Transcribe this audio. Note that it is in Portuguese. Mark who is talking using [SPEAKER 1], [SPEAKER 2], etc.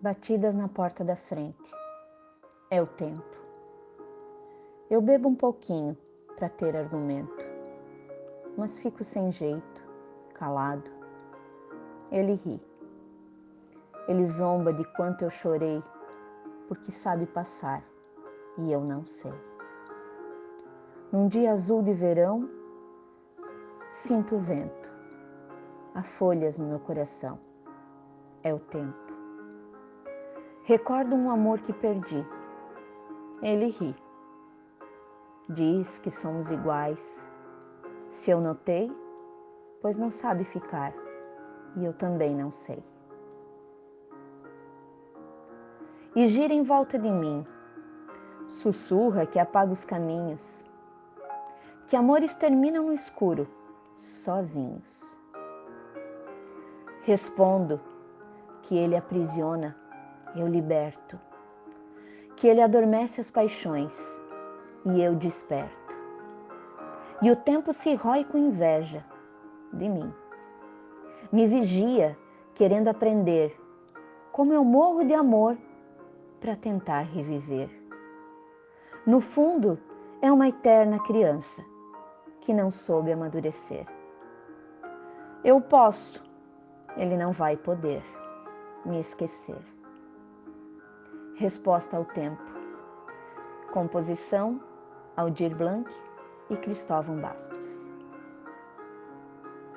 [SPEAKER 1] batidas na porta da frente. É o tempo. Eu bebo um pouquinho para ter argumento, mas fico sem jeito, calado. Ele ri. Ele zomba de quanto eu chorei, porque sabe passar e eu não sei. Num dia azul de verão, sinto o vento, há folhas no meu coração. É o tempo. Recordo um amor que perdi. Ele ri. Diz que somos iguais. Se eu notei, pois não sabe ficar, e eu também não sei. E gira em volta de mim, sussurra que apaga os caminhos, que amores terminam no escuro, sozinhos. Respondo que ele aprisiona eu liberto. Que ele adormece as paixões e eu desperto. E o tempo se rói com inveja de mim. Me vigia, querendo aprender como eu morro de amor para tentar reviver. No fundo, é uma eterna criança que não soube amadurecer. Eu posso, ele não vai poder me esquecer. Resposta ao Tempo. Composição: Aldir Blanc e Cristóvão Bastos.